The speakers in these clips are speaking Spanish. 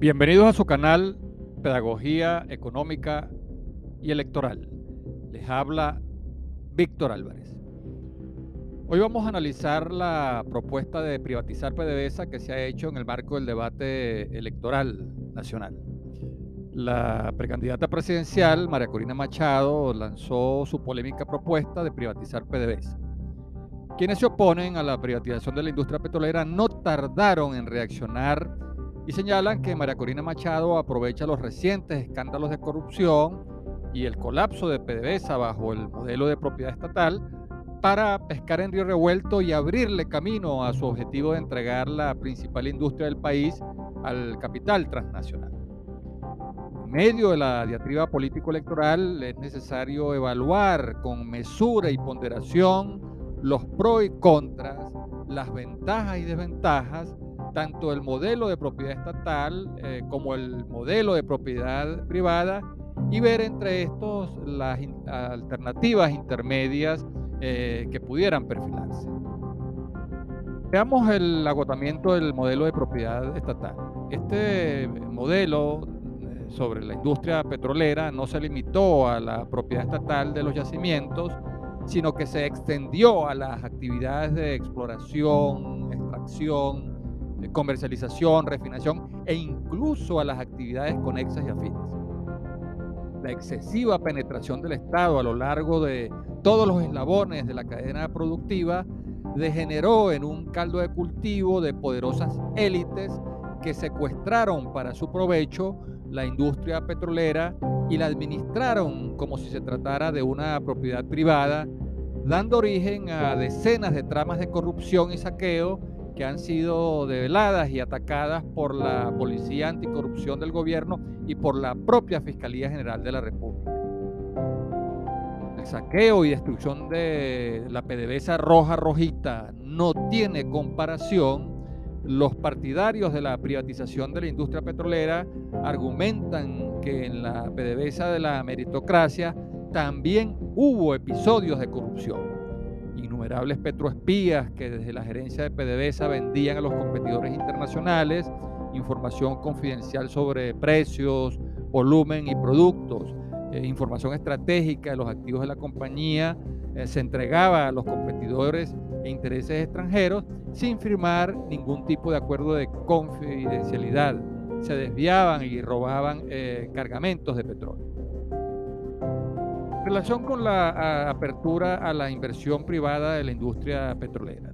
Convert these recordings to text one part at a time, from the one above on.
Bienvenidos a su canal Pedagogía Económica y Electoral. Les habla Víctor Álvarez. Hoy vamos a analizar la propuesta de privatizar PDVSA que se ha hecho en el marco del debate electoral nacional. La precandidata presidencial, María Corina Machado, lanzó su polémica propuesta de privatizar PDVSA. Quienes se oponen a la privatización de la industria petrolera no tardaron en reaccionar y señalan que María Corina Machado aprovecha los recientes escándalos de corrupción y el colapso de PDVSA bajo el modelo de propiedad estatal para pescar en río revuelto y abrirle camino a su objetivo de entregar la principal industria del país al capital transnacional. En medio de la diatriba político-electoral es necesario evaluar con mesura y ponderación los pros y contras, las ventajas y desventajas tanto el modelo de propiedad estatal eh, como el modelo de propiedad privada y ver entre estos las alternativas intermedias eh, que pudieran perfilarse. Veamos el agotamiento del modelo de propiedad estatal. Este modelo eh, sobre la industria petrolera no se limitó a la propiedad estatal de los yacimientos, sino que se extendió a las actividades de exploración, extracción, comercialización, refinación e incluso a las actividades conexas y afines. La excesiva penetración del Estado a lo largo de todos los eslabones de la cadena productiva degeneró en un caldo de cultivo de poderosas élites que secuestraron para su provecho la industria petrolera y la administraron como si se tratara de una propiedad privada, dando origen a decenas de tramas de corrupción y saqueo que han sido develadas y atacadas por la Policía Anticorrupción del gobierno y por la propia Fiscalía General de la República. El saqueo y destrucción de la PDVSA roja rojita no tiene comparación. Los partidarios de la privatización de la industria petrolera argumentan que en la PDVSA de la meritocracia también hubo episodios de corrupción innumerables petroespías que desde la gerencia de PDVSA vendían a los competidores internacionales información confidencial sobre precios, volumen y productos, eh, información estratégica de los activos de la compañía, eh, se entregaba a los competidores e intereses extranjeros sin firmar ningún tipo de acuerdo de confidencialidad. Se desviaban y robaban eh, cargamentos de petróleo relación con la apertura a la inversión privada de la industria petrolera.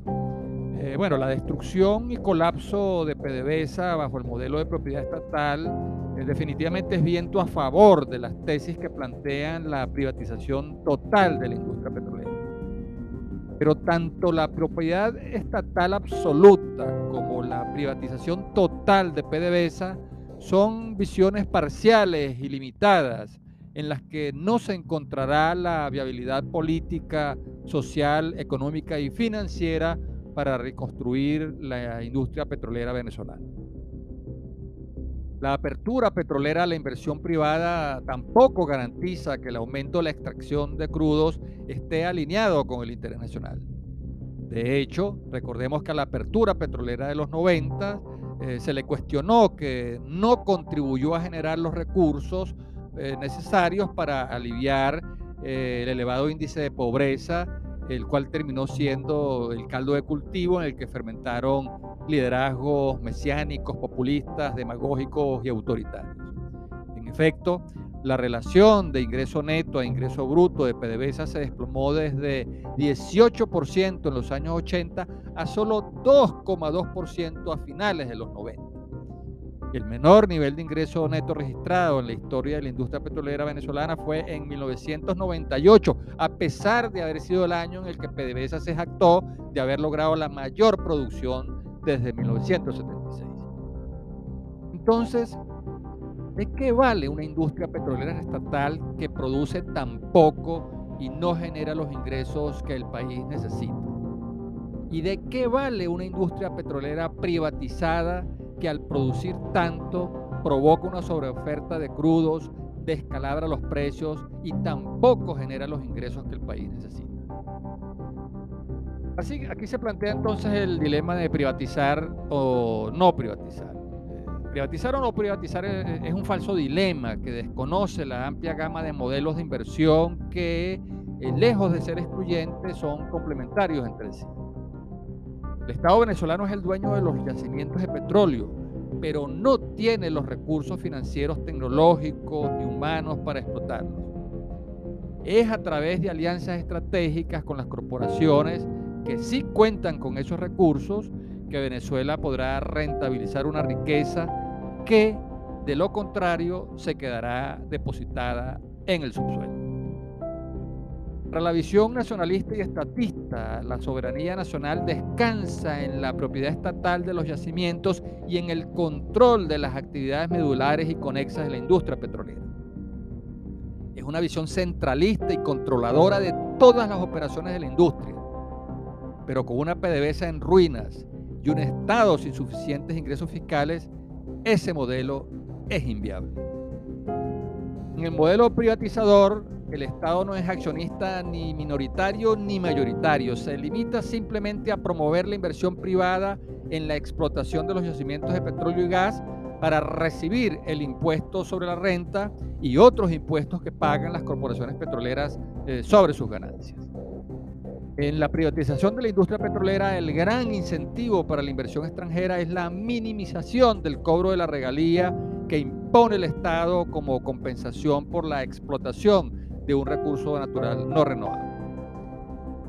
Eh, bueno, la destrucción y colapso de PDVSA bajo el modelo de propiedad estatal eh, definitivamente es viento a favor de las tesis que plantean la privatización total de la industria petrolera. Pero tanto la propiedad estatal absoluta como la privatización total de PDVSA son visiones parciales y limitadas en las que no se encontrará la viabilidad política, social, económica y financiera para reconstruir la industria petrolera venezolana. La apertura petrolera a la inversión privada tampoco garantiza que el aumento de la extracción de crudos esté alineado con el interés nacional. De hecho, recordemos que a la apertura petrolera de los 90 eh, se le cuestionó que no contribuyó a generar los recursos eh, necesarios para aliviar eh, el elevado índice de pobreza, el cual terminó siendo el caldo de cultivo en el que fermentaron liderazgos mesiánicos, populistas, demagógicos y autoritarios. En efecto, la relación de ingreso neto a ingreso bruto de PDVSA se desplomó desde 18% en los años 80 a solo 2,2% a finales de los 90. El menor nivel de ingreso neto registrado en la historia de la industria petrolera venezolana fue en 1998, a pesar de haber sido el año en el que PDVSA se jactó de haber logrado la mayor producción desde 1976. Entonces, ¿de qué vale una industria petrolera estatal que produce tan poco y no genera los ingresos que el país necesita? ¿Y de qué vale una industria petrolera privatizada que al producir tanto provoca una sobreoferta de crudos, descalabra los precios y tampoco genera los ingresos que el país necesita. Así aquí se plantea entonces el dilema de privatizar o no privatizar. Eh, Privatizar o no privatizar es, un falso dilema que desconoce la amplia gama de modelos de inversión que, eh, lejos de ser excluyentes, son complementarios entre sí. El Estado venezolano es el dueño de los yacimientos de petróleo, pero no tiene los recursos financieros, tecnológicos y humanos para explotarlos. Es a través de alianzas estratégicas con las corporaciones que sí cuentan con esos recursos que Venezuela podrá rentabilizar una riqueza que de lo contrario se quedará depositada en el subsuelo. Para la visión nacionalista y estatista, la soberanía nacional descansa en la propiedad estatal de los yacimientos y en el control de las actividades medulares y conexas de la industria petrolera. Es una visión centralista y controladora de todas las operaciones de la industria, pero con una PDVSA en ruinas y un Estado sin suficientes ingresos fiscales ese modelo es inviable. En el modelo privatizador, el Estado no es accionista ni minoritario ni mayoritario, se limita simplemente a promover la inversión privada en la explotación de los yacimientos de petróleo y gas para recibir el impuesto sobre la renta y otros impuestos que pagan las corporaciones petroleras eh, sobre sus ganancias. En la privatización de la industria petrolera, el gran incentivo para la inversión extranjera es la minimización del cobro de la regalía que impone el Estado como compensación por la explotación de un recurso natural no renovable.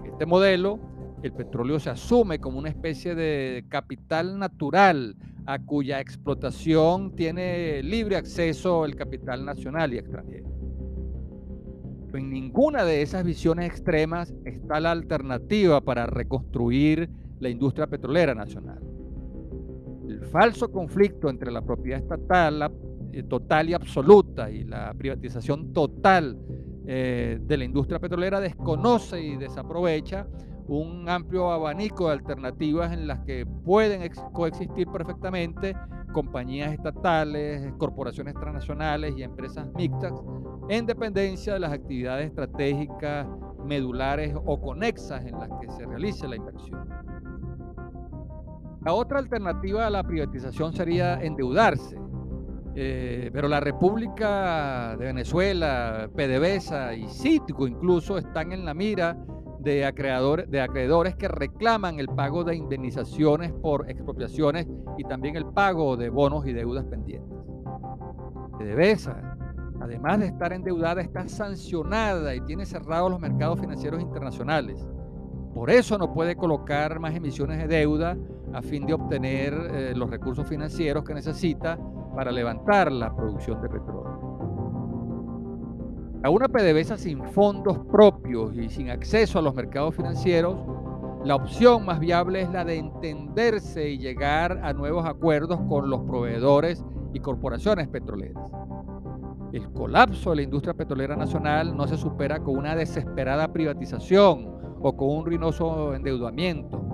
En este modelo, el petróleo se asume como una especie de capital natural a cuya explotación tiene libre acceso el capital nacional y extranjero en ninguna de esas visiones extremas está la alternativa para reconstruir la industria petrolera nacional. El falso conflicto entre la propiedad estatal eh, total y absoluta y la privatización total eh, de la industria petrolera desconoce y desaprovecha un amplio abanico de alternativas en las que pueden coexistir perfectamente compañías estatales, corporaciones transnacionales y empresas mixtas en dependencia de las actividades estratégicas, medulares o conexas en las que se realice la inversión. La otra alternativa a la privatización sería endeudarse, eh, pero la República de Venezuela, PDVSA y Cítico incluso están en la mira de, acreedores, de acreedores que reclaman el pago de indemnizaciones por expropiaciones y también el pago de bonos y deudas pendientes. PDVSA además de estar endeudada, está sancionada y tiene cerrados los mercados financieros internacionales. Por eso no puede colocar más emisiones de deuda a fin de obtener eh, los recursos financieros que necesita para levantar la producción de petróleo. A una PDVSA sin fondos propios y sin acceso a los mercados financieros, la opción más viable es la de entenderse y llegar a nuevos acuerdos con los proveedores y corporaciones petroleras. El colapso de la industria petrolera nacional no se supera con una desesperada privatización o con un ruinoso endeudamiento.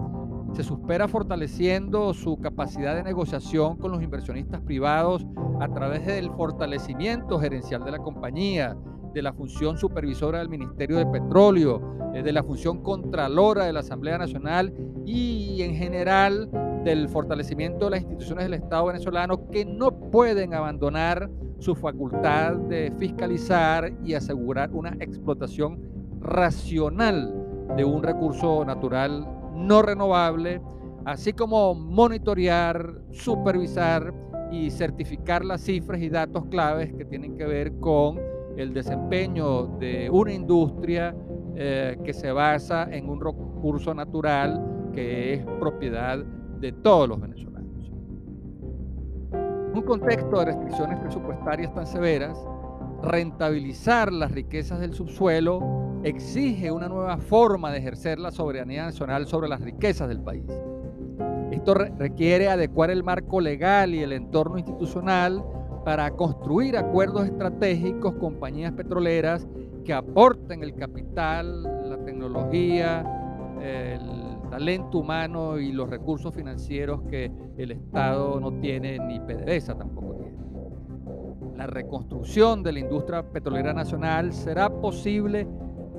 Se supera fortaleciendo su capacidad de negociación con los inversionistas privados a través del fortalecimiento gerencial de la compañía, de la función supervisora del Ministerio de Petróleo, eh, de la función contralora de la Asamblea Nacional y en general del fortalecimiento de las instituciones del Estado venezolano que no pueden abandonar su facultad de fiscalizar y asegurar una explotación racional de un recurso natural no renovable, así como monitorear, supervisar y certificar las cifras y datos claves que tienen que ver con el desempeño de una industria eh, que se basa en un recurso natural que es propiedad de todos los venezolanos. Un contexto de restricciones presupuestarias tan severas, rentabilizar las riquezas del subsuelo exige una nueva forma de ejercer la soberanía nacional sobre las riquezas del país. Esto requiere adecuar el marco legal y el entorno institucional para construir acuerdos estratégicos con compañías petroleras que aporten el capital, la tecnología, el talento humano y los recursos financieros que el Estado no tiene ni PDVSA tampoco tiene. La reconstrucción de la industria petrolera nacional será posible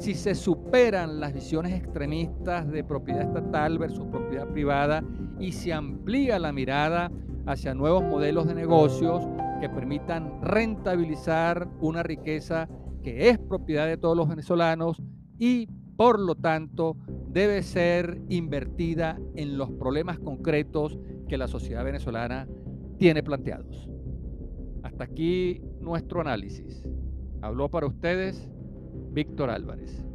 si se superan las visiones extremistas de propiedad estatal versus propiedad privada y se amplía la mirada hacia nuevos modelos de negocios que permitan rentabilizar una riqueza que es propiedad de todos los venezolanos y por lo tanto debe ser invertida en los problemas concretos que la sociedad venezolana tiene planteados. Hasta aquí nuestro análisis. Habló para ustedes Víctor Álvarez.